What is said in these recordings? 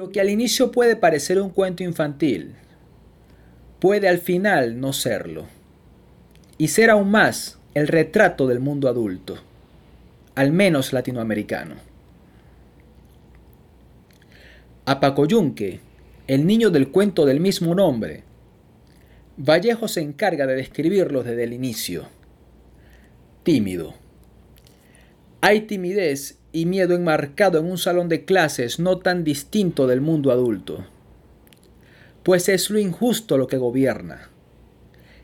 Lo que al inicio puede parecer un cuento infantil, puede al final no serlo, y ser aún más el retrato del mundo adulto, al menos latinoamericano. A Paco Yunque, el niño del cuento del mismo nombre, Vallejo se encarga de describirlo desde el inicio. Tímido. Hay timidez y miedo enmarcado en un salón de clases no tan distinto del mundo adulto, pues es lo injusto lo que gobierna.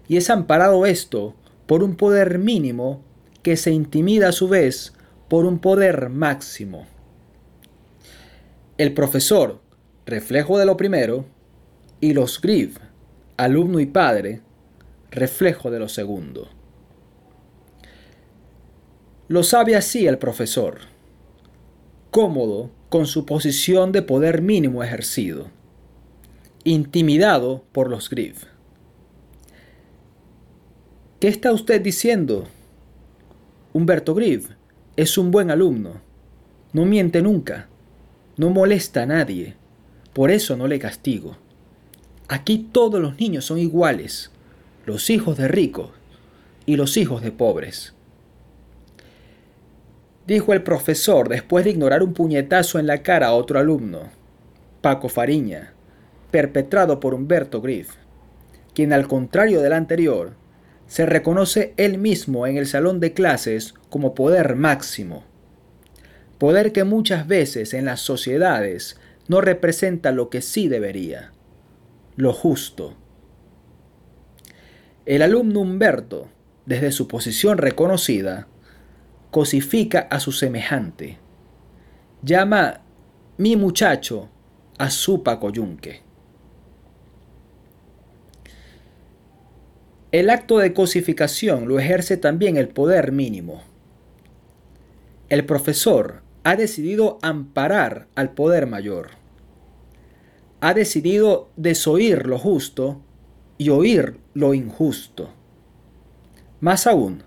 Y es amparado esto por un poder mínimo que se intimida a su vez por un poder máximo. El profesor, reflejo de lo primero, y los Griff, alumno y padre, reflejo de lo segundo. Lo sabe así el profesor cómodo con su posición de poder mínimo ejercido, intimidado por los Griff. ¿Qué está usted diciendo? Humberto Griff es un buen alumno, no miente nunca, no molesta a nadie, por eso no le castigo. Aquí todos los niños son iguales, los hijos de ricos y los hijos de pobres dijo el profesor después de ignorar un puñetazo en la cara a otro alumno, Paco Fariña, perpetrado por Humberto Griff, quien al contrario del anterior, se reconoce él mismo en el salón de clases como poder máximo, poder que muchas veces en las sociedades no representa lo que sí debería, lo justo. El alumno Humberto, desde su posición reconocida, cosifica a su semejante. Llama mi muchacho a su pacoyunque. El acto de cosificación lo ejerce también el poder mínimo. El profesor ha decidido amparar al poder mayor. Ha decidido desoír lo justo y oír lo injusto. Más aún,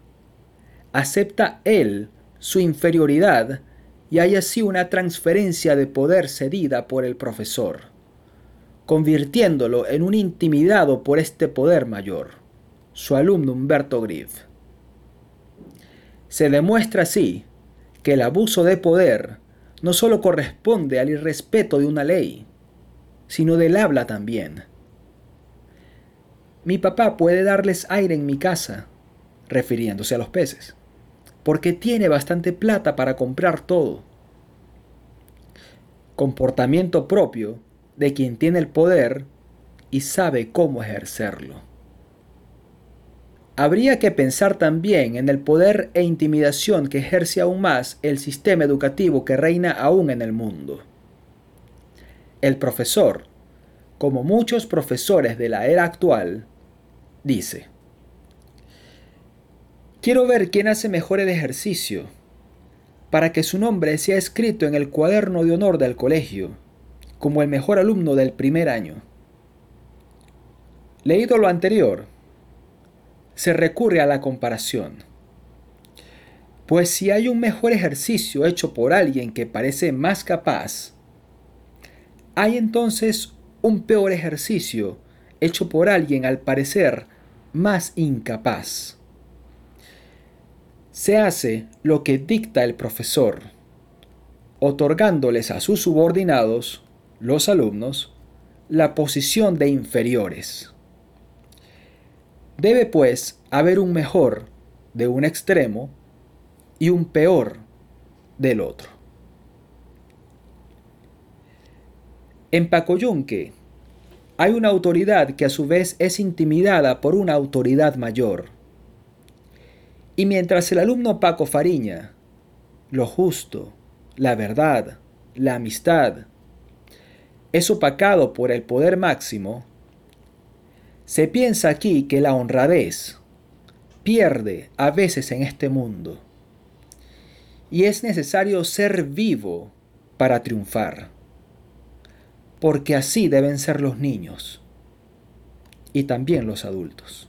acepta él su inferioridad y hay así una transferencia de poder cedida por el profesor, convirtiéndolo en un intimidado por este poder mayor, su alumno Humberto Griff. Se demuestra así que el abuso de poder no solo corresponde al irrespeto de una ley, sino del habla también. Mi papá puede darles aire en mi casa, refiriéndose a los peces porque tiene bastante plata para comprar todo. Comportamiento propio de quien tiene el poder y sabe cómo ejercerlo. Habría que pensar también en el poder e intimidación que ejerce aún más el sistema educativo que reina aún en el mundo. El profesor, como muchos profesores de la era actual, dice, Quiero ver quién hace mejor el ejercicio, para que su nombre sea escrito en el cuaderno de honor del colegio, como el mejor alumno del primer año. Leído lo anterior, se recurre a la comparación. Pues si hay un mejor ejercicio hecho por alguien que parece más capaz, hay entonces un peor ejercicio hecho por alguien al parecer más incapaz se hace lo que dicta el profesor, otorgándoles a sus subordinados, los alumnos, la posición de inferiores. Debe pues haber un mejor de un extremo y un peor del otro. En Pacoyunque hay una autoridad que a su vez es intimidada por una autoridad mayor y mientras el alumno Paco Fariña, lo justo, la verdad, la amistad, es opacado por el poder máximo, se piensa aquí que la honradez pierde a veces en este mundo y es necesario ser vivo para triunfar, porque así deben ser los niños y también los adultos.